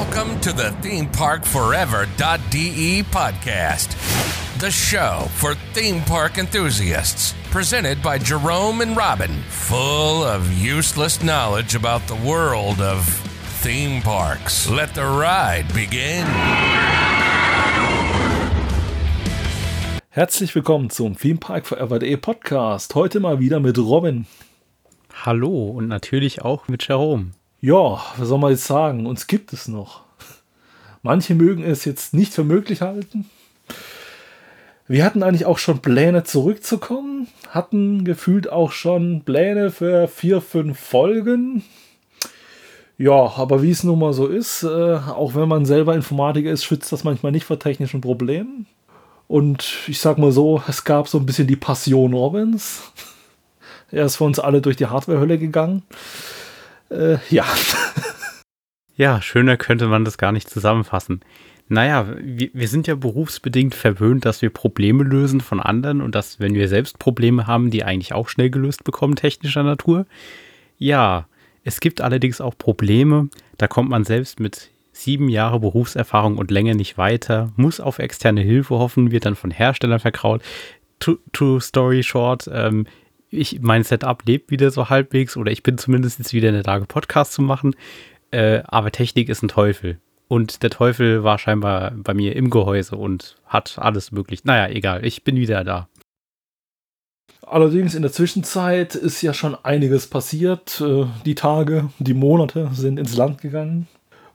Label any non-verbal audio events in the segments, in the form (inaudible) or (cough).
Welcome to the ThemeParkForever.de podcast, the show for theme park enthusiasts, presented by Jerome and Robin, full of useless knowledge about the world of theme parks. Let the ride begin. Herzlich willkommen zum ThemeParkForever.de Podcast. Heute mal wieder mit Robin. Hallo und natürlich auch mit Jerome. Ja, was soll man jetzt sagen? Uns gibt es noch. Manche mögen es jetzt nicht für möglich halten. Wir hatten eigentlich auch schon Pläne zurückzukommen, hatten gefühlt auch schon Pläne für vier, fünf Folgen. Ja, aber wie es nun mal so ist, äh, auch wenn man selber Informatiker ist, schützt das manchmal nicht vor technischen Problemen. Und ich sag mal so, es gab so ein bisschen die Passion Robins. (laughs) Er ist für uns alle durch die Hardwarehölle gegangen. Äh, ja. (laughs) Ja, schöner könnte man das gar nicht zusammenfassen. Naja, wir, wir sind ja berufsbedingt verwöhnt, dass wir Probleme lösen von anderen und dass, wenn wir selbst Probleme haben, die eigentlich auch schnell gelöst bekommen, technischer Natur. Ja, es gibt allerdings auch Probleme, da kommt man selbst mit sieben Jahre Berufserfahrung und länger nicht weiter, muss auf externe Hilfe hoffen, wird dann von Herstellern verkraut. True Story Short, ähm, ich, mein Setup lebt wieder so halbwegs oder ich bin zumindest jetzt wieder in der Lage, Podcast zu machen. Äh, aber Technik ist ein Teufel. Und der Teufel war scheinbar bei mir im Gehäuse und hat alles möglich. Naja, egal, ich bin wieder da. Allerdings in der Zwischenzeit ist ja schon einiges passiert. Äh, die Tage, die Monate sind ins Land gegangen.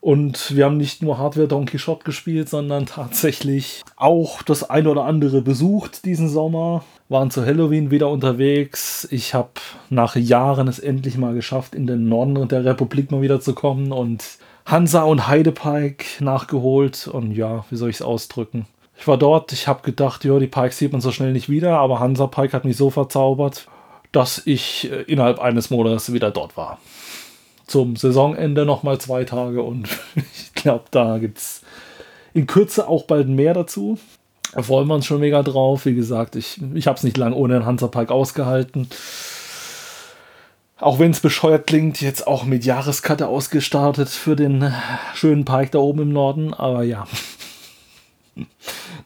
Und wir haben nicht nur Hardware Donkey Shot gespielt, sondern tatsächlich auch das eine oder andere besucht diesen Sommer. Waren zu Halloween wieder unterwegs. Ich habe nach Jahren es endlich mal geschafft, in den Norden der Republik mal wieder zu kommen und Hansa und Heidepike nachgeholt. Und ja, wie soll ich es ausdrücken? Ich war dort, ich habe gedacht, ja, die Pikes sieht man so schnell nicht wieder, aber Hansa Pike hat mich so verzaubert, dass ich äh, innerhalb eines Monats wieder dort war zum Saisonende nochmal zwei Tage und (laughs) ich glaube, da gibt es in Kürze auch bald mehr dazu. Da freuen wir uns schon mega drauf. Wie gesagt, ich, ich habe es nicht lange ohne den Hansapark ausgehalten. Auch wenn es bescheuert klingt, jetzt auch mit Jahreskarte ausgestartet für den schönen Park da oben im Norden. Aber ja, (laughs)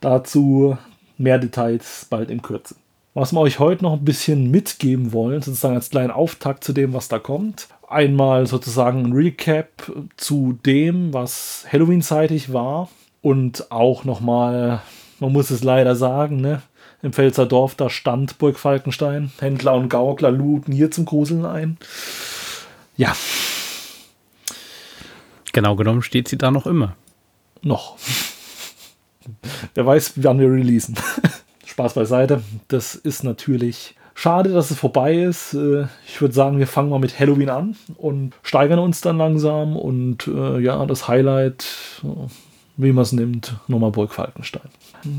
dazu mehr Details bald in Kürze. Was wir euch heute noch ein bisschen mitgeben wollen, sozusagen als kleinen Auftakt zu dem, was da kommt, einmal sozusagen ein Recap zu dem, was Halloween-zeitig war und auch nochmal, man muss es leider sagen, ne, im Pfälzer Dorf, da stand Burg Falkenstein. Händler und Gaukler luden hier zum Gruseln ein. Ja. Genau genommen steht sie da noch immer. Noch. Wer weiß, wann wir releasen. (laughs) Spaß beiseite. Das ist natürlich Schade, dass es vorbei ist. Äh, ich würde sagen, wir fangen mal mit Halloween an und steigern uns dann langsam. Und äh, ja, das Highlight, äh, wie man es nimmt, nochmal Burg Falkenstein.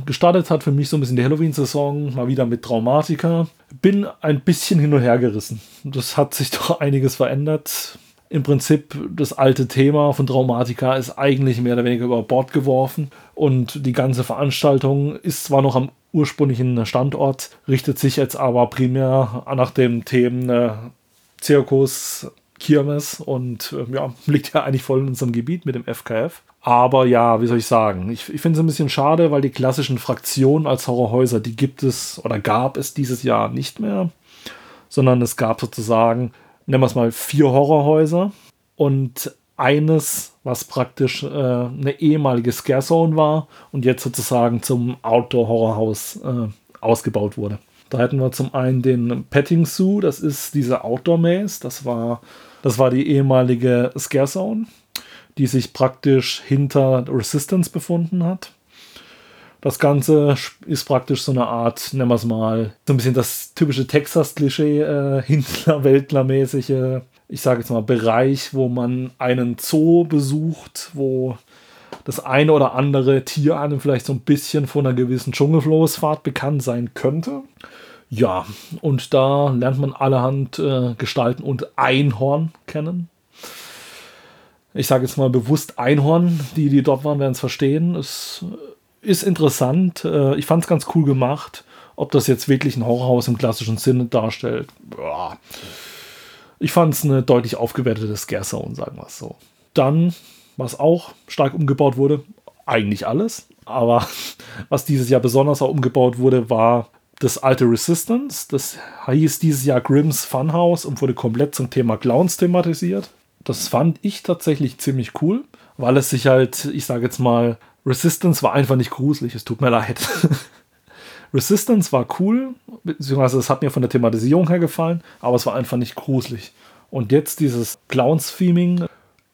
Gestartet hat für mich so ein bisschen die Halloween-Saison, mal wieder mit Traumatika. Bin ein bisschen hin und her gerissen. Das hat sich (laughs) doch einiges verändert. Im Prinzip das alte Thema von Traumatika ist eigentlich mehr oder weniger über Bord geworfen und die ganze Veranstaltung ist zwar noch am ursprünglichen Standort, richtet sich jetzt aber primär nach den Themen äh, Zirkus, Kirmes und äh, ja, (laughs) liegt ja eigentlich voll in unserem Gebiet mit dem FKF. Aber ja, wie soll ich sagen? Ich, ich finde es ein bisschen schade, weil die klassischen Fraktionen als Horrorhäuser, die gibt es oder gab es dieses Jahr nicht mehr, sondern es gab sozusagen, nennen wir es mal, vier Horrorhäuser und eines, was praktisch äh, eine ehemalige Scare Zone war und jetzt sozusagen zum Outdoor-Horrorhaus äh, ausgebaut wurde. Da hätten wir zum einen den Petting Zoo, das ist diese Outdoor-Maze, das war, das war die ehemalige Scare Zone, die sich praktisch hinter Resistance befunden hat. Das Ganze ist praktisch so eine Art, nennen wir es mal, so ein bisschen das typische Texas-Klischee, äh, (laughs) Hintler-Weltler-mäßige ich sage jetzt mal, Bereich, wo man einen Zoo besucht, wo das eine oder andere Tier einem vielleicht so ein bisschen von einer gewissen Dschungelflosfahrt bekannt sein könnte. Ja, und da lernt man allerhand äh, Gestalten und Einhorn kennen. Ich sage jetzt mal bewusst Einhorn, die, die dort waren, werden es verstehen. Es ist interessant. Äh, ich fand es ganz cool gemacht. Ob das jetzt wirklich ein Horrorhaus im klassischen Sinne darstellt, boah ich fand es eine deutlich aufgewertete Scare Zone, sagen wir es so. Dann, was auch stark umgebaut wurde. Eigentlich alles. Aber (laughs) was dieses Jahr besonders auch umgebaut wurde, war das alte Resistance. Das hieß dieses Jahr Grimm's Funhouse und wurde komplett zum Thema Clowns thematisiert. Das fand ich tatsächlich ziemlich cool, weil es sich halt, ich sage jetzt mal, Resistance war einfach nicht gruselig. Es tut mir leid. (laughs) Resistance war cool, beziehungsweise es hat mir von der Thematisierung her gefallen, aber es war einfach nicht gruselig. Und jetzt dieses Clowns-Theming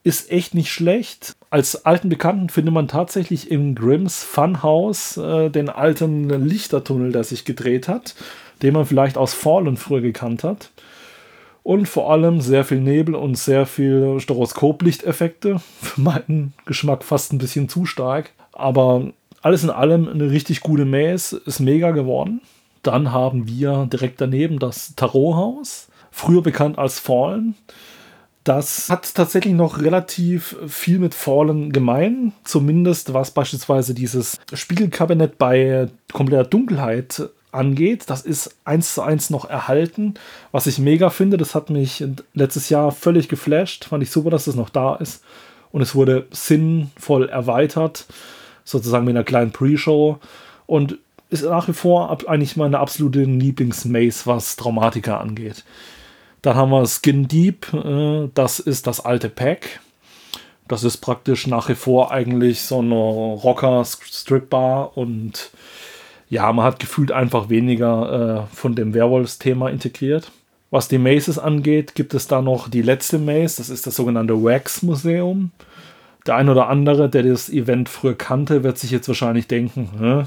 ist echt nicht schlecht. Als alten Bekannten findet man tatsächlich im Grimms Funhouse äh, den alten Lichtertunnel, der sich gedreht hat, den man vielleicht aus Fallen früher gekannt hat. Und vor allem sehr viel Nebel und sehr viel Stroboskoplichteffekte. Für meinen Geschmack fast ein bisschen zu stark. Aber alles in allem eine richtig gute Maze, ist mega geworden. Dann haben wir direkt daneben das Tarothaus, früher bekannt als Fallen. Das hat tatsächlich noch relativ viel mit Fallen gemein, zumindest was beispielsweise dieses Spiegelkabinett bei kompletter Dunkelheit angeht. Das ist eins zu eins noch erhalten, was ich mega finde. Das hat mich letztes Jahr völlig geflasht. Fand ich super, dass das noch da ist. Und es wurde sinnvoll erweitert, sozusagen mit einer kleinen Pre-Show. Und ist nach wie vor eigentlich meine absolute Lieblings-Maze, was Traumatika angeht. Dann haben wir Skin Deep, äh, das ist das alte Pack. Das ist praktisch nach wie vor eigentlich so eine Rocker-Strip-Bar und ja, man hat gefühlt einfach weniger äh, von dem Werwolves-Thema integriert. Was die Maces angeht, gibt es da noch die letzte Maze, das ist das sogenannte Wax Museum. Der ein oder andere, der das Event früher kannte, wird sich jetzt wahrscheinlich denken, Hä?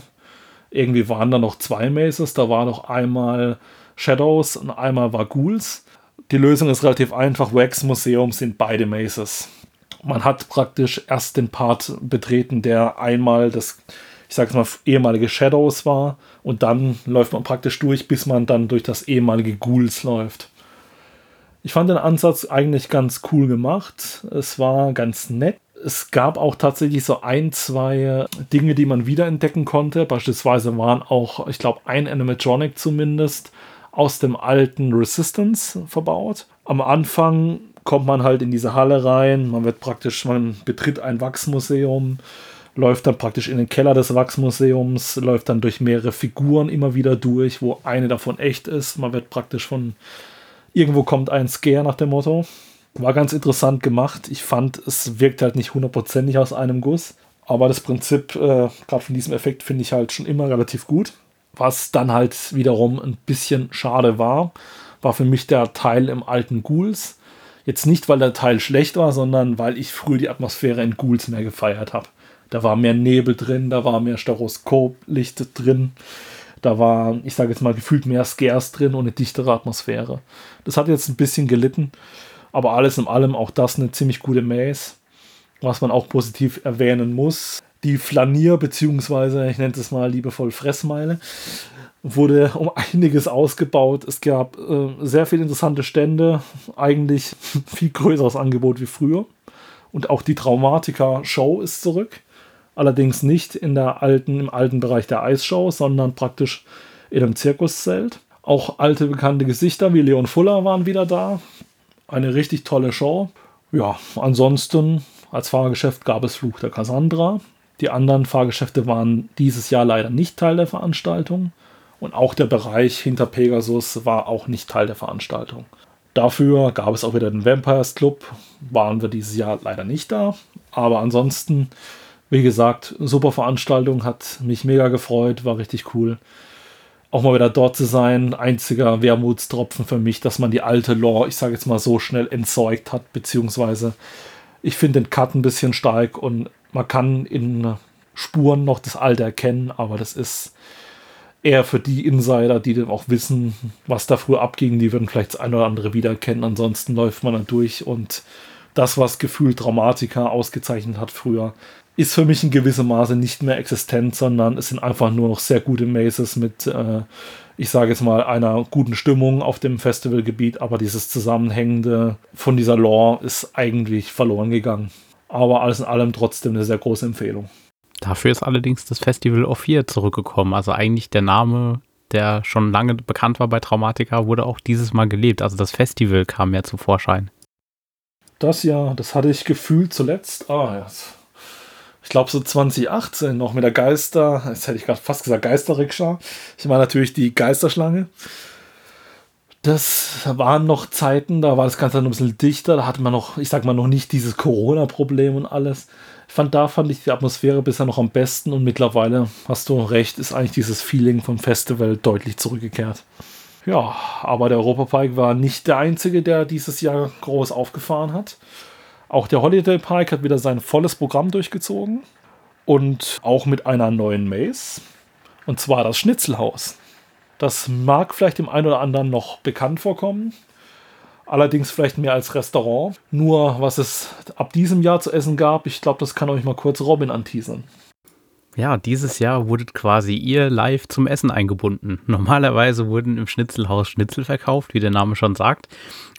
irgendwie waren da noch zwei Maces, da war noch einmal Shadows und einmal war Ghouls. Die Lösung ist relativ einfach. Wax Museum sind beide Mazes. Man hat praktisch erst den Part betreten, der einmal das, ich sag's mal, ehemalige Shadows war. Und dann läuft man praktisch durch, bis man dann durch das ehemalige Ghouls läuft. Ich fand den Ansatz eigentlich ganz cool gemacht. Es war ganz nett. Es gab auch tatsächlich so ein, zwei Dinge, die man wiederentdecken konnte. Beispielsweise waren auch, ich glaube, ein Animatronic zumindest aus dem alten Resistance verbaut. Am Anfang kommt man halt in diese Halle rein, man wird praktisch, man betritt ein Wachsmuseum, läuft dann praktisch in den Keller des Wachsmuseums, läuft dann durch mehrere Figuren immer wieder durch, wo eine davon echt ist. Man wird praktisch von irgendwo kommt ein Scare nach dem Motto. War ganz interessant gemacht. Ich fand, es wirkt halt nicht hundertprozentig aus einem Guss. Aber das Prinzip, äh, gerade von diesem Effekt, finde ich halt schon immer relativ gut. Was dann halt wiederum ein bisschen schade war, war für mich der Teil im alten Ghouls. Jetzt nicht, weil der Teil schlecht war, sondern weil ich früher die Atmosphäre in Ghouls mehr gefeiert habe. Da war mehr Nebel drin, da war mehr Stereoskoplicht drin, da war, ich sage jetzt mal, gefühlt mehr Scares drin und eine dichtere Atmosphäre. Das hat jetzt ein bisschen gelitten, aber alles in allem auch das eine ziemlich gute Maze. Was man auch positiv erwähnen muss, die Flanier- bzw. ich nenne es mal liebevoll Fressmeile wurde um (laughs) einiges ausgebaut. Es gab äh, sehr viele interessante Stände, eigentlich (laughs) viel größeres Angebot wie früher. Und auch die Traumatika-Show ist zurück. Allerdings nicht in der alten, im alten Bereich der Eisshow, sondern praktisch in einem Zirkuszelt. Auch alte bekannte Gesichter wie Leon Fuller waren wieder da. Eine richtig tolle Show. Ja, ansonsten als Fahrgeschäft gab es Fluch der Cassandra. Die anderen Fahrgeschäfte waren dieses Jahr leider nicht Teil der Veranstaltung. Und auch der Bereich hinter Pegasus war auch nicht Teil der Veranstaltung. Dafür gab es auch wieder den Vampires Club. Waren wir dieses Jahr leider nicht da. Aber ansonsten, wie gesagt, super Veranstaltung, hat mich mega gefreut, war richtig cool. Auch mal wieder dort zu sein, einziger Wermutstropfen für mich, dass man die alte Lore, ich sage jetzt mal so schnell entzeugt hat, beziehungsweise ich finde den Cut ein bisschen stark und man kann in Spuren noch das Alte erkennen, aber das ist eher für die Insider, die dann auch wissen, was da früher abging, die würden vielleicht das eine oder andere wiedererkennen. Ansonsten läuft man dann durch und das, was gefühlt Dramatika ausgezeichnet hat früher, ist für mich in gewissem Maße nicht mehr existent, sondern es sind einfach nur noch sehr gute Mazes mit, äh, ich sage jetzt mal, einer guten Stimmung auf dem Festivalgebiet, aber dieses Zusammenhängende von dieser Lore ist eigentlich verloren gegangen. Aber alles in allem trotzdem eine sehr große Empfehlung. Dafür ist allerdings das Festival of Fear zurückgekommen. Also eigentlich der Name, der schon lange bekannt war bei Traumatica, wurde auch dieses Mal gelebt. Also das Festival kam mehr zu Vorschein. Das ja, das hatte ich gefühlt zuletzt. Ah, ja. Ich glaube so 2018 noch mit der Geister, jetzt hätte ich gerade fast gesagt Geisterrikscha. Ich meine natürlich die Geisterschlange. Das waren noch Zeiten, da war das Ganze noch ein bisschen dichter, da hatte man noch, ich sag mal, noch nicht dieses Corona-Problem und alles. Ich fand, da fand ich die Atmosphäre bisher noch am besten und mittlerweile, hast du recht, ist eigentlich dieses Feeling vom Festival deutlich zurückgekehrt. Ja, aber der Europapark war nicht der einzige, der dieses Jahr groß aufgefahren hat. Auch der Holiday Park hat wieder sein volles Programm durchgezogen und auch mit einer neuen Maze. Und zwar das Schnitzelhaus. Das mag vielleicht dem einen oder anderen noch bekannt vorkommen. Allerdings vielleicht mehr als Restaurant. Nur was es ab diesem Jahr zu essen gab, ich glaube, das kann euch mal kurz Robin anteasern. Ja, dieses Jahr wurde quasi ihr live zum Essen eingebunden. (laughs) Normalerweise wurden im Schnitzelhaus Schnitzel verkauft, wie der Name schon sagt.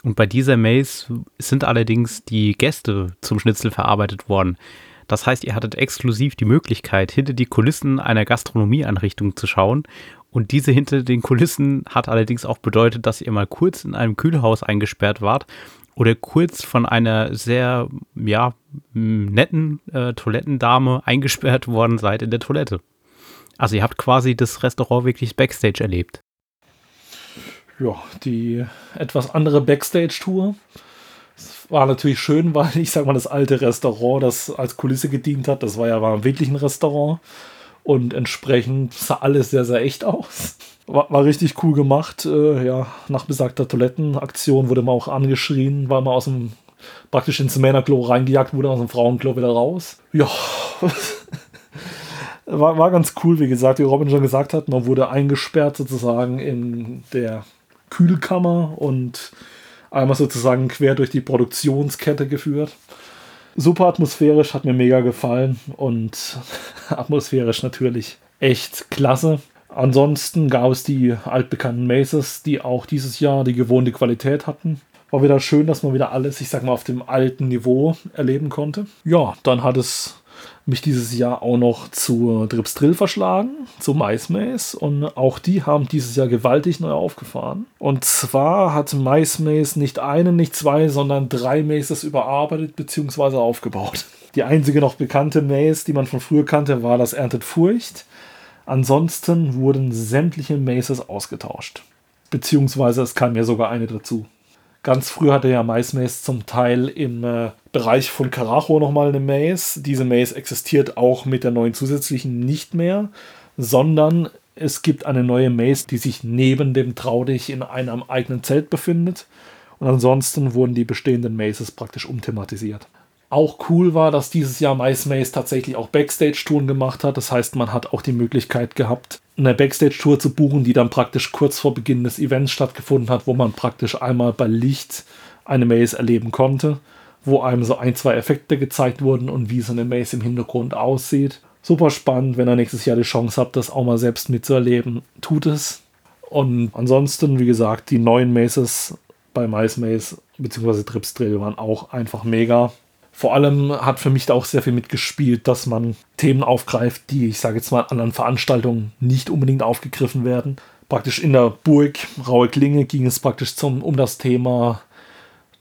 Und bei dieser Maze sind allerdings die Gäste zum Schnitzel verarbeitet worden. Das heißt, ihr hattet exklusiv die Möglichkeit, hinter die Kulissen einer Gastronomieanrichtung zu schauen und diese hinter den Kulissen hat allerdings auch bedeutet, dass ihr mal kurz in einem Kühlhaus eingesperrt wart oder kurz von einer sehr, ja, netten äh, Toilettendame eingesperrt worden seid in der Toilette. Also ihr habt quasi das Restaurant wirklich Backstage erlebt. Ja, die etwas andere Backstage-Tour. War natürlich schön, weil ich sag mal, das alte Restaurant, das als Kulisse gedient hat, das war ja war wirklich ein Restaurant. Und entsprechend sah alles sehr, sehr echt aus. War, war richtig cool gemacht. Äh, ja, nach besagter Toilettenaktion wurde man auch angeschrien, weil man aus dem praktisch ins Männerklo reingejagt wurde, aus dem Frauenklo wieder raus. Ja. (laughs) war, war ganz cool, wie gesagt, wie Robin schon gesagt hat, man wurde eingesperrt sozusagen in der Kühlkammer und einmal sozusagen quer durch die Produktionskette geführt super atmosphärisch, hat mir mega gefallen und (laughs) atmosphärisch natürlich echt klasse. Ansonsten gab es die altbekannten Maces, die auch dieses Jahr die gewohnte Qualität hatten. War wieder schön, dass man wieder alles, ich sag mal, auf dem alten Niveau erleben konnte. Ja, dann hat es mich dieses Jahr auch noch zu Drips Drill verschlagen, zu MySpace. Und auch die haben dieses Jahr gewaltig neu aufgefahren. Und zwar hat MySpace nicht einen, nicht zwei, sondern drei Maces überarbeitet bzw. aufgebaut. Die einzige noch bekannte Maze, die man von früher kannte, war das Erntet Furcht. Ansonsten wurden sämtliche Maces ausgetauscht. Beziehungsweise es kam mir sogar eine dazu. Ganz früh hatte ja MySpace zum Teil im äh, Bereich von Karacho nochmal eine Maze. Diese Maze existiert auch mit der neuen zusätzlichen nicht mehr, sondern es gibt eine neue Maze, die sich neben dem Traudich in einem eigenen Zelt befindet. Und ansonsten wurden die bestehenden Mazes praktisch umthematisiert. Auch cool war, dass dieses Jahr MySpace tatsächlich auch Backstage-Touren gemacht hat. Das heißt, man hat auch die Möglichkeit gehabt, eine Backstage-Tour zu buchen, die dann praktisch kurz vor Beginn des Events stattgefunden hat, wo man praktisch einmal bei Licht eine Maze erleben konnte, wo einem so ein, zwei Effekte gezeigt wurden und wie so eine Maze im Hintergrund aussieht. Super spannend, wenn ihr nächstes Jahr die Chance habt, das auch mal selbst mitzuerleben, tut es. Und ansonsten, wie gesagt, die neuen Mazes bei MySpace bzw. Trips Drill waren auch einfach mega. Vor allem hat für mich da auch sehr viel mitgespielt, dass man Themen aufgreift, die, ich sage jetzt mal, an anderen Veranstaltungen nicht unbedingt aufgegriffen werden. Praktisch in der Burg Raue Klinge ging es praktisch zum, um das Thema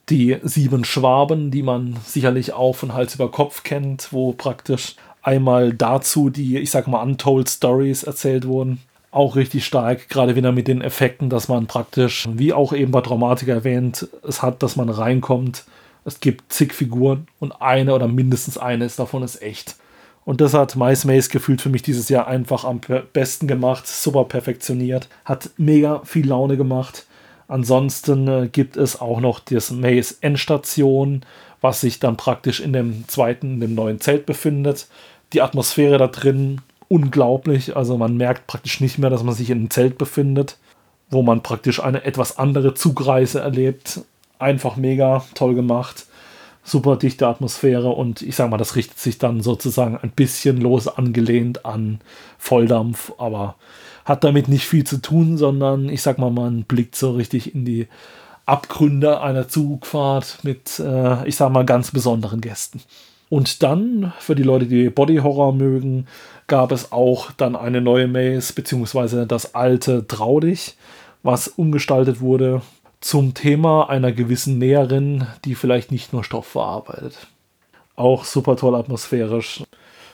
die sieben Schwaben, die man sicherlich auch von Hals über Kopf kennt, wo praktisch einmal dazu die, ich sag mal, Untold Stories erzählt wurden. Auch richtig stark, gerade wieder mit den Effekten, dass man praktisch, wie auch eben bei Dramatik erwähnt, es hat, dass man reinkommt es gibt zig Figuren und eine oder mindestens eine ist davon ist echt. Und das hat Mice Maze gefühlt für mich dieses Jahr einfach am besten gemacht, super perfektioniert, hat mega viel Laune gemacht. Ansonsten äh, gibt es auch noch das Maze Endstation, was sich dann praktisch in dem zweiten, in dem neuen Zelt befindet. Die Atmosphäre da drin unglaublich, also man merkt praktisch nicht mehr, dass man sich in einem Zelt befindet, wo man praktisch eine etwas andere Zugreise erlebt einfach mega toll gemacht. Super dichte Atmosphäre und ich sag mal, das richtet sich dann sozusagen ein bisschen los angelehnt an Volldampf, aber hat damit nicht viel zu tun, sondern ich sag mal, man blickt so richtig in die Abgründe einer Zugfahrt mit, äh, ich sag mal, ganz besonderen Gästen. Und dann, für die Leute, die Body Horror mögen, gab es auch dann eine neue Maze, beziehungsweise das alte Traudig, was umgestaltet wurde zum Thema einer gewissen Näherin, die vielleicht nicht nur Stoff verarbeitet. Auch super toll atmosphärisch.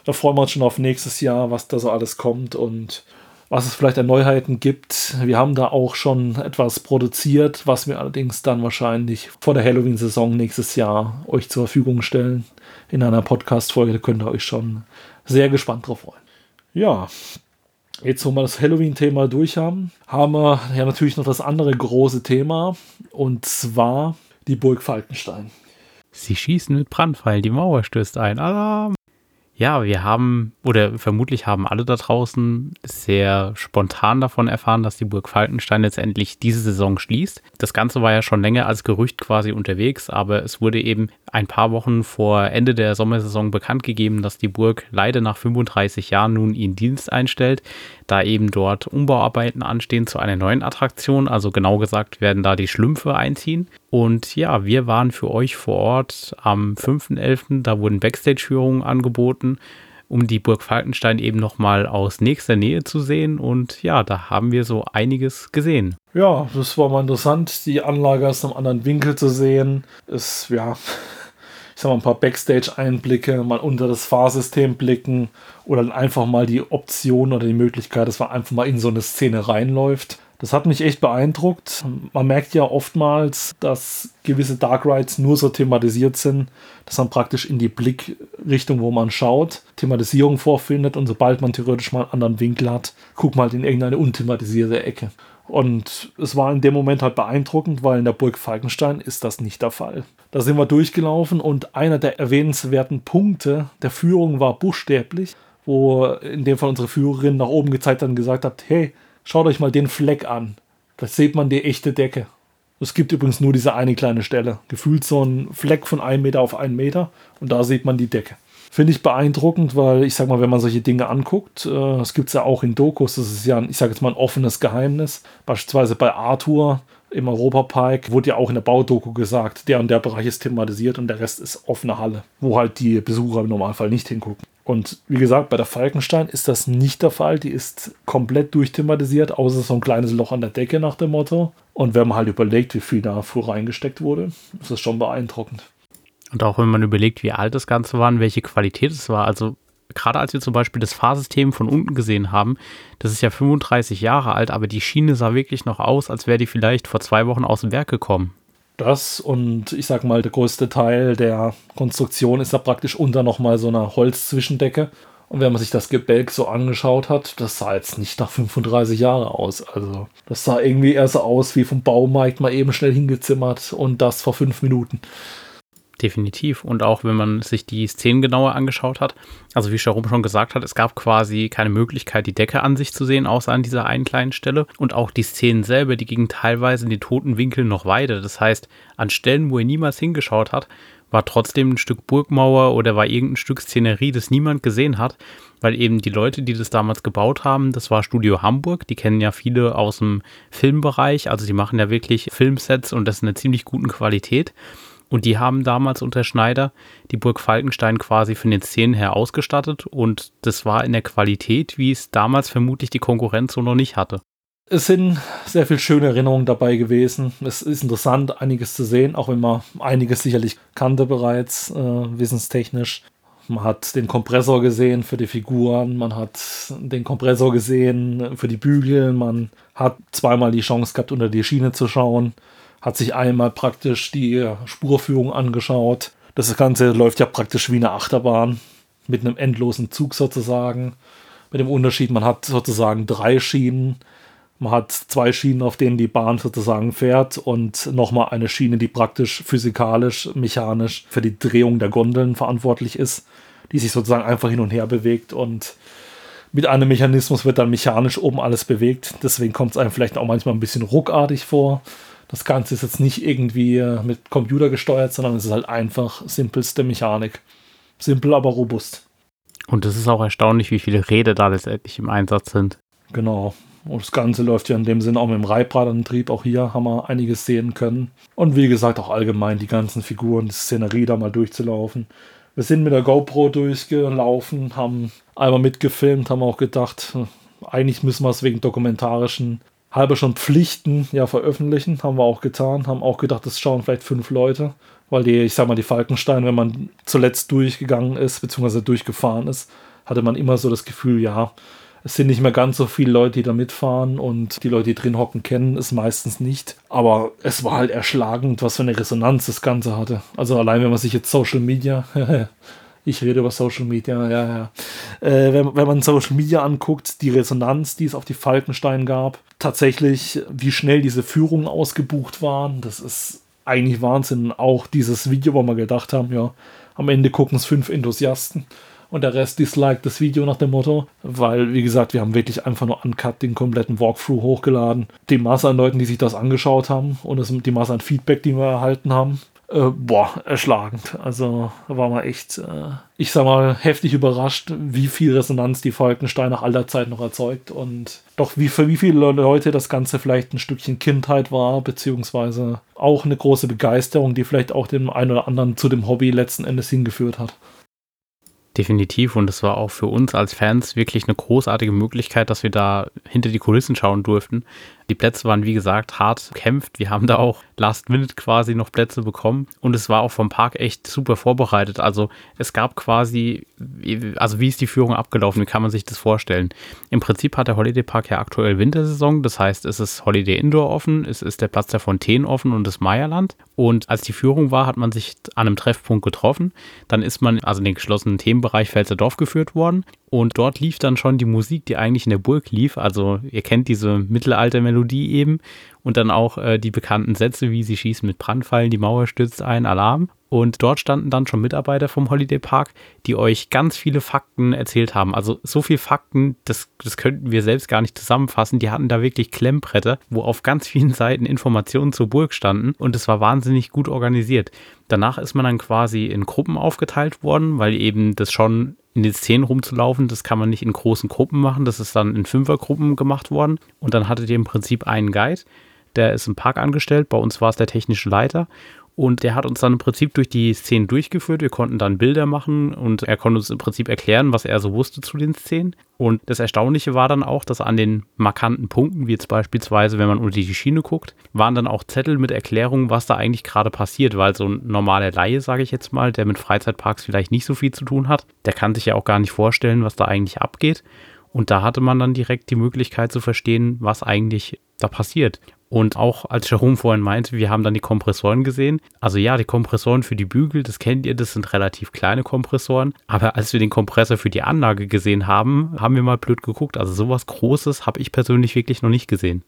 Da freuen wir uns schon auf nächstes Jahr, was da so alles kommt und was es vielleicht an Neuheiten gibt. Wir haben da auch schon etwas produziert, was wir allerdings dann wahrscheinlich vor der Halloween-Saison nächstes Jahr euch zur Verfügung stellen. In einer Podcast-Folge, könnt ihr euch schon sehr gespannt drauf freuen. Ja, jetzt wo wir das Halloween-Thema durch haben, haben wir ja natürlich noch das andere große Thema und zwar die Burg Falkenstein. Sie schießen mit Brandpfeilen, die Mauer stößt ein. Alarm! Ja, wir haben, oder vermutlich haben alle da draußen sehr spontan davon erfahren, dass die Burg Falkenstein letztendlich diese Saison schließt. Das Ganze war ja schon länger als Gerücht quasi unterwegs, aber es wurde eben ein paar Wochen vor Ende der Sommersaison bekannt gegeben, dass die Burg leider nach 35 Jahren nun ihren Dienst einstellt, da eben dort Umbauarbeiten anstehen zu einer neuen Attraktion. Also genau gesagt werden da die Schlümpfe einziehen. Und ja, wir waren für euch vor Ort am 5.11. Da wurden Backstage-Führungen angeboten, um die Burg Falkenstein eben nochmal aus nächster Nähe zu sehen. Und ja, da haben wir so einiges gesehen. Ja, das war mal interessant, die Anlage aus einem anderen Winkel zu sehen. Ist, ja, (laughs) ich sag mal, ein paar Backstage-Einblicke, mal unter das Fahrsystem blicken oder dann einfach mal die Option oder die Möglichkeit, dass man einfach mal in so eine Szene reinläuft. Das hat mich echt beeindruckt. Man merkt ja oftmals, dass gewisse Dark Rides nur so thematisiert sind, dass man praktisch in die Blickrichtung, wo man schaut, Thematisierung vorfindet und sobald man theoretisch mal einen anderen Winkel hat, guckt man halt in irgendeine unthematisierte Ecke. Und es war in dem Moment halt beeindruckend, weil in der Burg Falkenstein ist das nicht der Fall. Da sind wir durchgelaufen und einer der erwähnenswerten Punkte der Führung war buchstäblich, wo in dem Fall unsere Führerin nach oben gezeigt hat und gesagt hat, hey, Schaut euch mal den Fleck an. Da sieht man die echte Decke. Es gibt übrigens nur diese eine kleine Stelle. Gefühlt so ein Fleck von einem Meter auf einen Meter und da sieht man die Decke. Finde ich beeindruckend, weil ich sag mal, wenn man solche Dinge anguckt, äh, das gibt es ja auch in Dokus, das ist ja, ein, ich sage jetzt mal, ein offenes Geheimnis. Beispielsweise bei Arthur im Europapark wurde ja auch in der Baudoku gesagt, der und der Bereich ist thematisiert und der Rest ist offene Halle, wo halt die Besucher im Normalfall nicht hingucken. Und wie gesagt, bei der Falkenstein ist das nicht der Fall. Die ist komplett durchthematisiert, außer so ein kleines Loch an der Decke nach dem Motto. Und wenn man halt überlegt, wie viel da früher reingesteckt wurde, ist das schon beeindruckend. Und auch wenn man überlegt, wie alt das Ganze war und welche Qualität es war. Also gerade als wir zum Beispiel das Fahrsystem von unten gesehen haben, das ist ja 35 Jahre alt, aber die Schiene sah wirklich noch aus, als wäre die vielleicht vor zwei Wochen aus dem Werk gekommen. Das und ich sag mal, der größte Teil der Konstruktion ist da praktisch unter nochmal so einer Holzzwischendecke. Und wenn man sich das Gebälk so angeschaut hat, das sah jetzt nicht nach 35 Jahren aus. Also, das sah irgendwie eher so aus wie vom Baumarkt mal eben schnell hingezimmert und das vor fünf Minuten. Definitiv. Und auch wenn man sich die Szenen genauer angeschaut hat, also wie Jerome schon gesagt hat, es gab quasi keine Möglichkeit, die Decke an sich zu sehen, außer an dieser einen kleinen Stelle. Und auch die Szenen selber, die gingen teilweise in den toten Winkeln noch weiter. Das heißt, an Stellen, wo er niemals hingeschaut hat, war trotzdem ein Stück Burgmauer oder war irgendein Stück Szenerie, das niemand gesehen hat, weil eben die Leute, die das damals gebaut haben, das war Studio Hamburg, die kennen ja viele aus dem Filmbereich, also die machen ja wirklich Filmsets und das in einer ziemlich guten Qualität. Und die haben damals unter Schneider die Burg Falkenstein quasi von den Szenen her ausgestattet und das war in der Qualität, wie es damals vermutlich die Konkurrenz so noch nicht hatte. Es sind sehr viele schöne Erinnerungen dabei gewesen. Es ist interessant, einiges zu sehen, auch wenn man einiges sicherlich kannte bereits, äh, wissenstechnisch. Man hat den Kompressor gesehen für die Figuren, man hat den Kompressor gesehen für die Bügel, man hat zweimal die Chance gehabt, unter die Schiene zu schauen hat sich einmal praktisch die Spurführung angeschaut. Das Ganze läuft ja praktisch wie eine Achterbahn mit einem endlosen Zug sozusagen. Mit dem Unterschied, man hat sozusagen drei Schienen. Man hat zwei Schienen, auf denen die Bahn sozusagen fährt und nochmal eine Schiene, die praktisch physikalisch, mechanisch für die Drehung der Gondeln verantwortlich ist, die sich sozusagen einfach hin und her bewegt und mit einem Mechanismus wird dann mechanisch oben alles bewegt. Deswegen kommt es einem vielleicht auch manchmal ein bisschen ruckartig vor. Das Ganze ist jetzt nicht irgendwie äh, mit Computer gesteuert, sondern es ist halt einfach simpelste Mechanik. Simpel, aber robust. Und es ist auch erstaunlich, wie viele Räder da letztendlich im Einsatz sind. Genau. Und das Ganze läuft ja in dem Sinne auch mit dem Reibradantrieb. Auch hier haben wir einiges sehen können. Und wie gesagt, auch allgemein die ganzen Figuren, die Szenerie da mal durchzulaufen. Wir sind mit der GoPro durchgelaufen, haben einmal mitgefilmt, haben auch gedacht, hm, eigentlich müssen wir es wegen dokumentarischen halber schon Pflichten ja veröffentlichen. Haben wir auch getan. Haben auch gedacht, das schauen vielleicht fünf Leute. Weil die, ich sag mal, die Falkenstein, wenn man zuletzt durchgegangen ist, beziehungsweise durchgefahren ist, hatte man immer so das Gefühl, ja, es sind nicht mehr ganz so viele Leute, die da mitfahren und die Leute, die drin hocken, kennen es meistens nicht. Aber es war halt erschlagend, was für eine Resonanz das Ganze hatte. Also allein, wenn man sich jetzt Social Media, (laughs) ich rede über Social Media, ja, ja. Äh, wenn, wenn man Social Media anguckt, die Resonanz, die es auf die Falkenstein gab, tatsächlich, wie schnell diese Führungen ausgebucht waren, das ist eigentlich Wahnsinn. Auch dieses Video, wo wir gedacht haben, ja, am Ende gucken es fünf Enthusiasten und der Rest disliked das Video nach dem Motto, weil, wie gesagt, wir haben wirklich einfach nur uncut den kompletten Walkthrough hochgeladen. Die Masse an Leuten, die sich das angeschaut haben und das, die Masse an Feedback, die wir erhalten haben, äh, boah, erschlagend. Also war man echt, äh, ich sag mal, heftig überrascht, wie viel Resonanz die Falkenstein nach aller Zeit noch erzeugt und doch wie für wie viele Leute das Ganze vielleicht ein Stückchen Kindheit war, beziehungsweise auch eine große Begeisterung, die vielleicht auch dem einen oder anderen zu dem Hobby letzten Endes hingeführt hat. Definitiv und es war auch für uns als Fans wirklich eine großartige Möglichkeit, dass wir da hinter die Kulissen schauen durften. Die Plätze waren wie gesagt hart kämpft. Wir haben da auch Last Minute quasi noch Plätze bekommen und es war auch vom Park echt super vorbereitet. Also es gab quasi, also wie ist die Führung abgelaufen? Wie kann man sich das vorstellen? Im Prinzip hat der Holiday Park ja aktuell Wintersaison. Das heißt, es ist Holiday Indoor offen, es ist der Platz der Fontänen offen und das Meierland. Und als die Führung war, hat man sich an einem Treffpunkt getroffen. Dann ist man also in den geschlossenen Themenbereich Pfälzer Dorf geführt worden. Und dort lief dann schon die Musik, die eigentlich in der Burg lief. Also ihr kennt diese Mittelalter-Melodie eben und dann auch äh, die bekannten Sätze, wie sie schießen mit Brandpfeilen, die Mauer stürzt ein, Alarm. Und dort standen dann schon Mitarbeiter vom Holiday Park, die euch ganz viele Fakten erzählt haben. Also so viele Fakten, das, das könnten wir selbst gar nicht zusammenfassen. Die hatten da wirklich Klemmbretter, wo auf ganz vielen Seiten Informationen zur Burg standen und es war wahnsinnig gut organisiert. Danach ist man dann quasi in Gruppen aufgeteilt worden, weil eben das schon in den Szenen rumzulaufen, das kann man nicht in großen Gruppen machen. Das ist dann in Fünfergruppen gemacht worden. Und dann hattet ihr im Prinzip einen Guide, der ist im Park angestellt. Bei uns war es der technische Leiter. Und der hat uns dann im Prinzip durch die Szenen durchgeführt. Wir konnten dann Bilder machen und er konnte uns im Prinzip erklären, was er so wusste zu den Szenen. Und das Erstaunliche war dann auch, dass an den markanten Punkten, wie jetzt beispielsweise, wenn man unter die Schiene guckt, waren dann auch Zettel mit Erklärungen, was da eigentlich gerade passiert, weil so ein normaler Laie, sage ich jetzt mal, der mit Freizeitparks vielleicht nicht so viel zu tun hat, der kann sich ja auch gar nicht vorstellen, was da eigentlich abgeht. Und da hatte man dann direkt die Möglichkeit zu verstehen, was eigentlich da passiert. Und auch als Jerome vorhin meinte, wir haben dann die Kompressoren gesehen. Also ja, die Kompressoren für die Bügel, das kennt ihr, das sind relativ kleine Kompressoren. Aber als wir den Kompressor für die Anlage gesehen haben, haben wir mal blöd geguckt. Also sowas Großes habe ich persönlich wirklich noch nicht gesehen.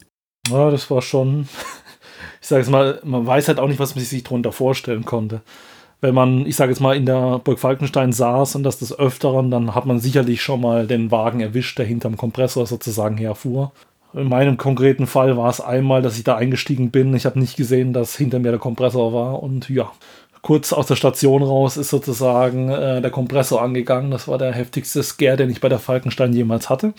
Ja, das war schon, (laughs) ich sage jetzt mal, man weiß halt auch nicht, was man sich darunter vorstellen konnte. Wenn man, ich sage jetzt mal, in der Burg Falkenstein saß und das des Öfteren, dann hat man sicherlich schon mal den Wagen erwischt, der hinterm Kompressor sozusagen herfuhr. In meinem konkreten Fall war es einmal, dass ich da eingestiegen bin. Ich habe nicht gesehen, dass hinter mir der Kompressor war. Und ja, kurz aus der Station raus ist sozusagen äh, der Kompressor angegangen. Das war der heftigste Scare, den ich bei der Falkenstein jemals hatte.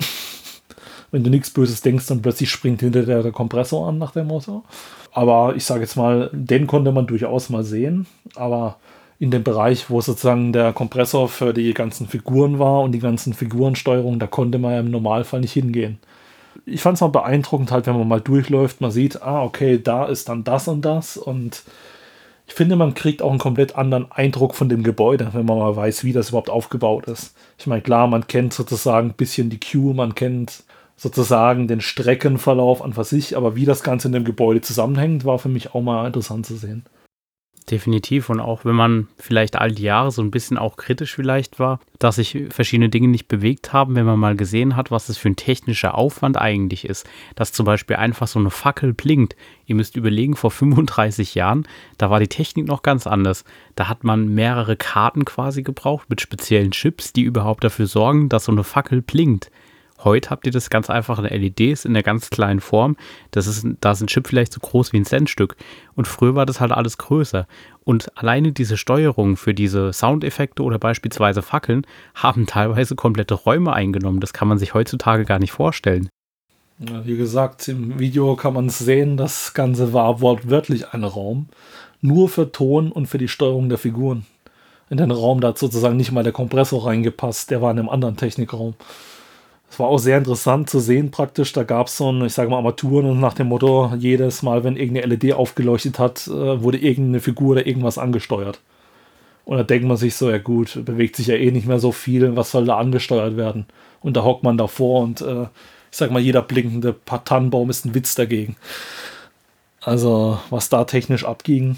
(laughs) Wenn du nichts Böses denkst, dann plötzlich springt hinter der, der Kompressor an nach dem Motto. Aber ich sage jetzt mal, den konnte man durchaus mal sehen. Aber in dem Bereich, wo sozusagen der Kompressor für die ganzen Figuren war und die ganzen Figurensteuerung, da konnte man ja im Normalfall nicht hingehen ich fand es mal beeindruckend, halt, wenn man mal durchläuft, man sieht, ah, okay, da ist dann das und das und ich finde, man kriegt auch einen komplett anderen Eindruck von dem Gebäude, wenn man mal weiß, wie das überhaupt aufgebaut ist. Ich meine, klar, man kennt sozusagen ein bisschen die Queue, man kennt sozusagen den Streckenverlauf an für sich, aber wie das Ganze in dem Gebäude zusammenhängt, war für mich auch mal interessant zu sehen. Definitiv. Und auch wenn man vielleicht all die Jahre so ein bisschen auch kritisch vielleicht war, dass sich verschiedene Dinge nicht bewegt haben, wenn man mal gesehen hat, was das für ein technischer Aufwand eigentlich ist. Dass zum Beispiel einfach so eine Fackel blinkt. Ihr müsst überlegen, vor 35 Jahren, da war die Technik noch ganz anders. Da hat man mehrere Karten quasi gebraucht mit speziellen Chips, die überhaupt dafür sorgen, dass so eine Fackel blinkt. Heute habt ihr das ganz einfach in LEDs in der ganz kleinen Form. Das ist, da ist ein Chip vielleicht so groß wie ein Centstück. Und früher war das halt alles größer. Und alleine diese Steuerung für diese Soundeffekte oder beispielsweise Fackeln haben teilweise komplette Räume eingenommen. Das kann man sich heutzutage gar nicht vorstellen. Wie gesagt, im Video kann man es sehen, das Ganze war wortwörtlich ein Raum. Nur für Ton und für die Steuerung der Figuren. In den Raum da hat sozusagen nicht mal der Kompressor reingepasst, der war in einem anderen Technikraum. Es war auch sehr interessant zu sehen praktisch. Da gab es so ein, ich sage mal, Armaturen und nach dem Motto, jedes Mal, wenn irgendeine LED aufgeleuchtet hat, äh, wurde irgendeine Figur oder irgendwas angesteuert. Und da denkt man sich so, ja gut, bewegt sich ja eh nicht mehr so viel, was soll da angesteuert werden? Und da hockt man davor und äh, ich sag mal, jeder blinkende Tannenbaum ist ein Witz dagegen. Also, was da technisch abging,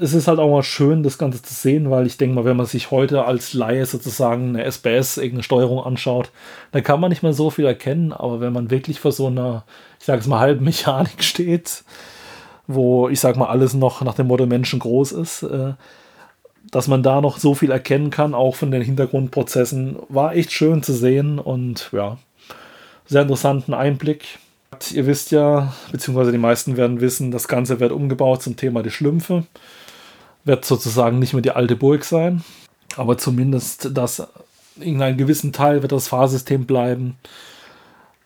es ist halt auch mal schön, das Ganze zu sehen, weil ich denke mal, wenn man sich heute als Laie sozusagen eine SBS, irgendeine Steuerung anschaut, dann kann man nicht mehr so viel erkennen, aber wenn man wirklich vor so einer, ich sage es mal, halben Mechanik (laughs) steht, wo ich sage mal, alles noch nach dem Motto Menschen groß ist, äh, dass man da noch so viel erkennen kann, auch von den Hintergrundprozessen, war echt schön zu sehen und ja, sehr interessanten Einblick. Ihr wisst ja, beziehungsweise die meisten werden wissen, das Ganze wird umgebaut zum Thema die Schlümpfe wird sozusagen nicht mehr die alte Burg sein, aber zumindest das in einem gewissen Teil wird das Fahrsystem bleiben.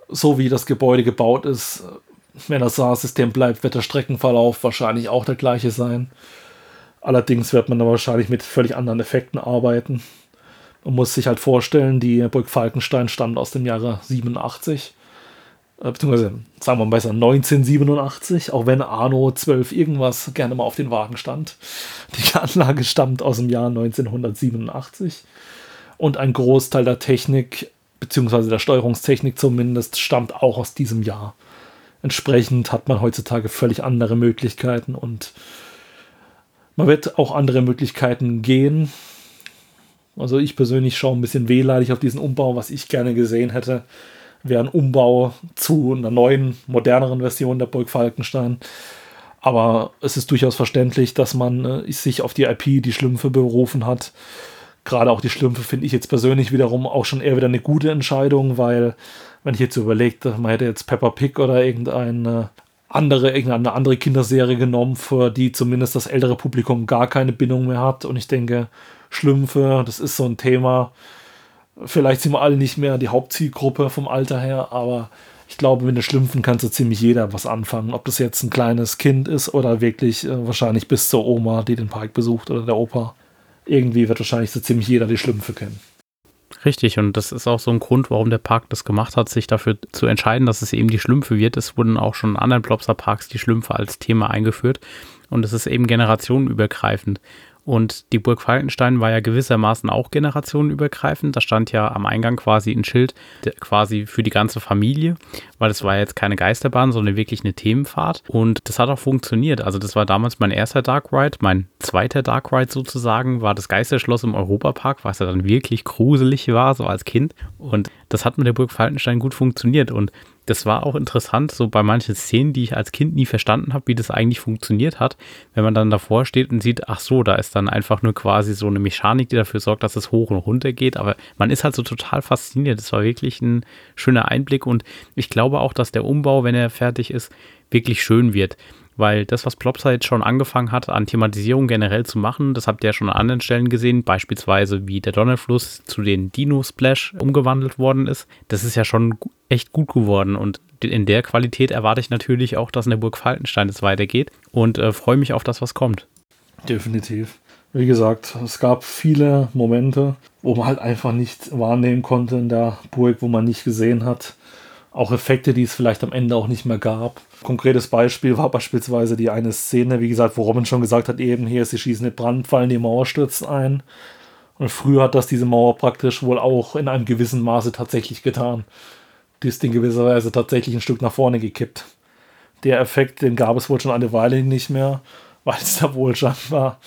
So wie das Gebäude gebaut ist, wenn das Fahrsystem bleibt, wird der Streckenverlauf wahrscheinlich auch der gleiche sein. Allerdings wird man da wahrscheinlich mit völlig anderen Effekten arbeiten. Man muss sich halt vorstellen, die Burg Falkenstein stammt aus dem Jahre 87 äh, beziehungsweise sagen wir besser 1987, auch wenn Arno 12 irgendwas gerne mal auf den Wagen stand. Die Anlage stammt aus dem Jahr 1987 und ein Großteil der Technik, beziehungsweise der Steuerungstechnik zumindest, stammt auch aus diesem Jahr. Entsprechend hat man heutzutage völlig andere Möglichkeiten und man wird auch andere Möglichkeiten gehen. Also ich persönlich schaue ein bisschen wehleidig auf diesen Umbau, was ich gerne gesehen hätte wäre ein Umbau zu einer neuen, moderneren Version der Burg Falkenstein. Aber es ist durchaus verständlich, dass man äh, sich auf die IP, die Schlümpfe, berufen hat. Gerade auch die Schlümpfe finde ich jetzt persönlich wiederum auch schon eher wieder eine gute Entscheidung, weil, wenn ich jetzt überlege, man hätte jetzt Peppa Pig oder irgendeine andere, irgendeine andere Kinderserie genommen, für die zumindest das ältere Publikum gar keine Bindung mehr hat. Und ich denke, Schlümpfe, das ist so ein Thema, Vielleicht sind wir alle nicht mehr die Hauptzielgruppe vom Alter her, aber ich glaube, mit den Schlümpfen kann so ziemlich jeder was anfangen. Ob das jetzt ein kleines Kind ist oder wirklich äh, wahrscheinlich bis zur Oma, die den Park besucht oder der Opa. Irgendwie wird wahrscheinlich so ziemlich jeder die Schlümpfe kennen. Richtig, und das ist auch so ein Grund, warum der Park das gemacht hat, sich dafür zu entscheiden, dass es eben die Schlümpfe wird. Es wurden auch schon in anderen Plopsa-Parks die Schlümpfe als Thema eingeführt und es ist eben generationenübergreifend. Und die Burg Falkenstein war ja gewissermaßen auch generationenübergreifend. Da stand ja am Eingang quasi ein Schild quasi für die ganze Familie, weil es war jetzt keine Geisterbahn, sondern wirklich eine Themenfahrt. Und das hat auch funktioniert. Also das war damals mein erster Dark Ride, mein zweiter Dark Ride sozusagen, war das Geisterschloss im Europapark, was ja dann wirklich gruselig war, so als Kind. Und das hat mit der Burg Falkenstein gut funktioniert. Und das war auch interessant, so bei manchen Szenen, die ich als Kind nie verstanden habe, wie das eigentlich funktioniert hat, wenn man dann davor steht und sieht, ach so, da ist dann einfach nur quasi so eine Mechanik, die dafür sorgt, dass es hoch und runter geht, aber man ist halt so total fasziniert. Das war wirklich ein schöner Einblick. Und ich glaube auch, dass der Umbau, wenn er fertig ist, wirklich schön wird weil das, was Plopside schon angefangen hat, an Thematisierung generell zu machen, das habt ihr ja schon an anderen Stellen gesehen, beispielsweise wie der Donnerfluss zu den Dino-Splash umgewandelt worden ist, das ist ja schon echt gut geworden und in der Qualität erwarte ich natürlich auch, dass in der Burg Falkenstein es weitergeht und äh, freue mich auf das, was kommt. Definitiv. Wie gesagt, es gab viele Momente, wo man halt einfach nicht wahrnehmen konnte in der Burg, wo man nicht gesehen hat, auch Effekte, die es vielleicht am Ende auch nicht mehr gab. Konkretes Beispiel war beispielsweise die eine Szene, wie gesagt, wo Robin schon gesagt hat, eben hier, sie schießen den Brandfallen, die Mauer stürzt ein. Und früher hat das diese Mauer praktisch wohl auch in einem gewissen Maße tatsächlich getan. Die ist in gewisser Weise tatsächlich ein Stück nach vorne gekippt. Der Effekt, den gab es wohl schon eine Weile nicht mehr, (laughs) weil es da wohl scheinbar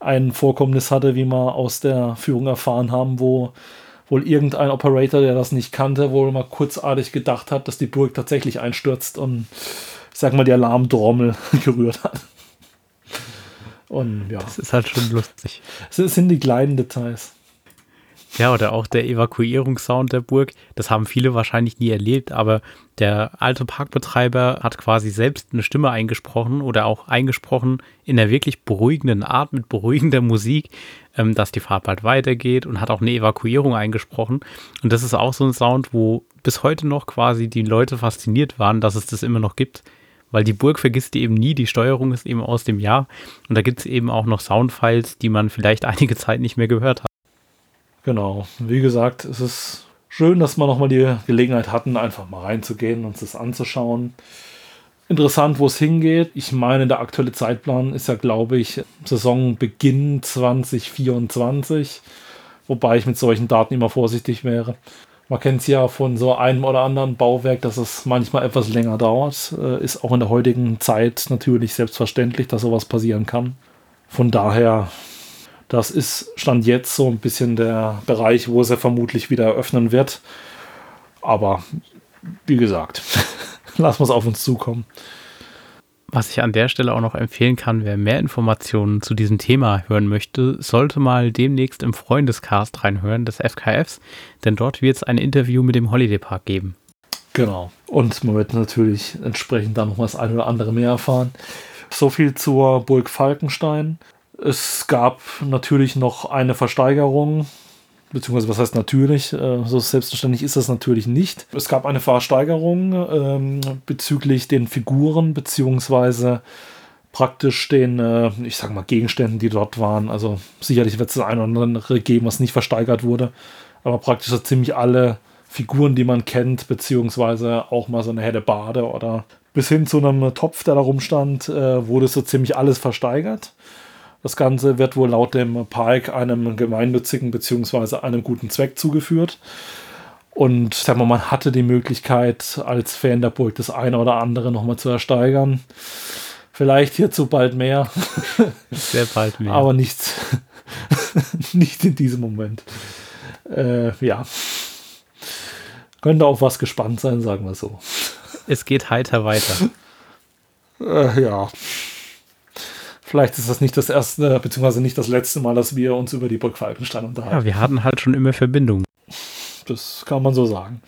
ein Vorkommnis hatte, wie wir aus der Führung erfahren haben, wo wohl irgendein Operator, der das nicht kannte, wohl mal kurzartig gedacht hat, dass die Burg tatsächlich einstürzt und ich sag mal die Alarmdrommel (laughs) gerührt hat. Und ja. Das ist halt schon lustig. Es sind die kleinen Details. Ja, oder auch der Evakuierungssound der Burg. Das haben viele wahrscheinlich nie erlebt, aber der alte Parkbetreiber hat quasi selbst eine Stimme eingesprochen oder auch eingesprochen in einer wirklich beruhigenden Art mit beruhigender Musik, ähm, dass die Fahrt bald weitergeht und hat auch eine Evakuierung eingesprochen. Und das ist auch so ein Sound, wo bis heute noch quasi die Leute fasziniert waren, dass es das immer noch gibt. Weil die Burg vergisst die eben nie, die Steuerung ist eben aus dem Jahr. Und da gibt es eben auch noch Soundfiles, die man vielleicht (laughs) einige Zeit nicht mehr gehört hat. Genau. Wie gesagt, es ist schön, dass wir nochmal die Gelegenheit hatten, einfach mal reinzugehen, uns das anzuschauen. Interessant, wo es hingeht. Ich meine, der aktuelle Zeitplan ist ja, glaube ich, Saisonbeginn 2024, wobei ich mit solchen Daten immer vorsichtig wäre. Man kennt es ja von so einem oder anderen Bauwerk, dass es manchmal etwas länger dauert. Äh, ist auch in der heutigen Zeit natürlich selbstverständlich, dass sowas passieren kann. Von daher, das ist Stand jetzt so ein bisschen der Bereich, wo es ja vermutlich wieder eröffnen wird. Aber wie gesagt, (laughs) lassen wir es auf uns zukommen. Was ich an der Stelle auch noch empfehlen kann, wer mehr Informationen zu diesem Thema hören möchte, sollte mal demnächst im Freundescast reinhören des FKFs, denn dort wird es ein Interview mit dem Holiday Park geben. Genau. Und man wird natürlich entsprechend dann noch das eine oder andere mehr erfahren. So viel zur Burg Falkenstein. Es gab natürlich noch eine Versteigerung beziehungsweise was heißt natürlich, äh, so selbstverständlich ist das natürlich nicht. Es gab eine Versteigerung ähm, bezüglich den Figuren, beziehungsweise praktisch den, äh, ich sag mal, Gegenständen, die dort waren. Also sicherlich wird es das eine oder andere geben, was nicht versteigert wurde, aber praktisch so ziemlich alle Figuren, die man kennt, beziehungsweise auch mal so eine Herde Bade oder bis hin zu einem Topf, der da rumstand, äh, wurde so ziemlich alles versteigert. Das Ganze wird wohl laut dem Park einem gemeinnützigen bzw. einem guten Zweck zugeführt. Und sagen wir, man hatte die Möglichkeit, als Fan der Burg das eine oder andere nochmal zu ersteigern. Vielleicht hierzu bald mehr. Sehr bald mehr. Aber nicht, (laughs) nicht in diesem Moment. Äh, ja. Könnte auf was gespannt sein, sagen wir so. Es geht heiter weiter. Äh, ja. Vielleicht ist das nicht das erste, beziehungsweise nicht das letzte Mal, dass wir uns über die Burg Falkenstein unterhalten. Ja, wir hatten halt schon immer Verbindungen. Das kann man so sagen.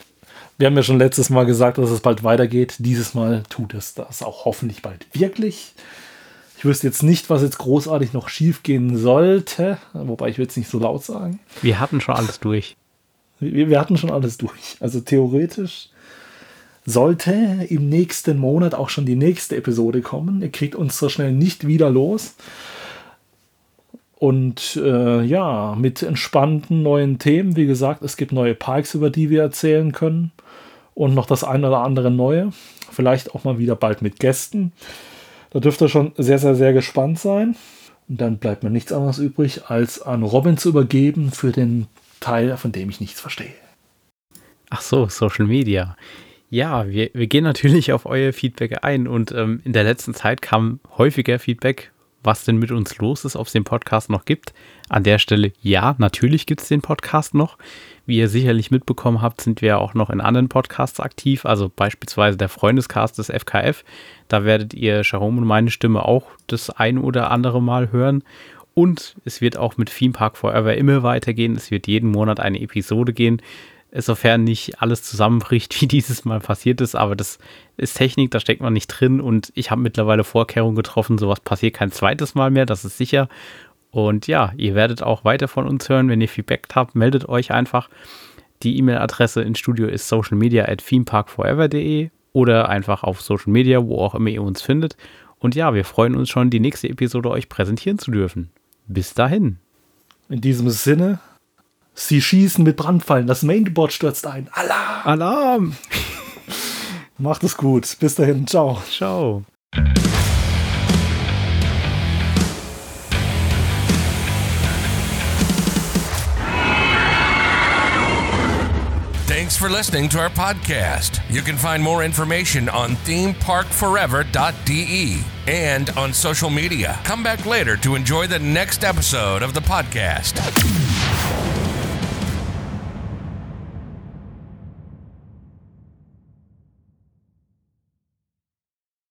Wir haben ja schon letztes Mal gesagt, dass es bald weitergeht. Dieses Mal tut es das auch hoffentlich bald wirklich. Ich wüsste jetzt nicht, was jetzt großartig noch schief gehen sollte, wobei ich will es nicht so laut sagen. Wir hatten schon alles durch. Wir, wir hatten schon alles durch. Also theoretisch sollte im nächsten Monat auch schon die nächste Episode kommen. Ihr kriegt uns so schnell nicht wieder los. Und äh, ja, mit entspannten neuen Themen. Wie gesagt, es gibt neue Parks, über die wir erzählen können. Und noch das ein oder andere neue. Vielleicht auch mal wieder bald mit Gästen. Da dürft ihr schon sehr, sehr, sehr gespannt sein. Und dann bleibt mir nichts anderes übrig, als an Robin zu übergeben für den Teil, von dem ich nichts verstehe. Ach so, Social Media. Ja, wir, wir gehen natürlich auf euer Feedback ein und ähm, in der letzten Zeit kam häufiger Feedback, was denn mit uns los ist, ob es den Podcast noch gibt. An der Stelle, ja, natürlich gibt es den Podcast noch. Wie ihr sicherlich mitbekommen habt, sind wir auch noch in anderen Podcasts aktiv, also beispielsweise der Freundescast des FKF. Da werdet ihr Jerome und meine Stimme auch das ein oder andere Mal hören. Und es wird auch mit Theme Park Forever immer weitergehen. Es wird jeden Monat eine Episode gehen sofern nicht alles zusammenbricht, (laughs) wie dieses Mal passiert ist. Aber das ist Technik, da steckt man nicht drin und ich habe mittlerweile Vorkehrungen getroffen, sowas passiert kein zweites Mal mehr, das ist sicher. Und ja, ihr werdet auch weiter von uns hören. Wenn ihr Feedback habt, meldet euch einfach. Die E-Mail-Adresse ins Studio ist socialmedia at themeparkforever.de oder einfach auf Social Media, wo auch immer ihr uns findet. Und ja, wir freuen uns schon, die nächste Episode euch präsentieren zu dürfen. Bis dahin. In diesem Sinne, Sie schießen mit Brandfallen. Das Mainboard stürzt ein. Alarm! Alarm! Macht es gut. Bis dahin. Ciao. Ciao. Thanks for listening to our podcast. You can find more information on themeparkforever.de and on social media. Come back later to enjoy the next episode of the podcast.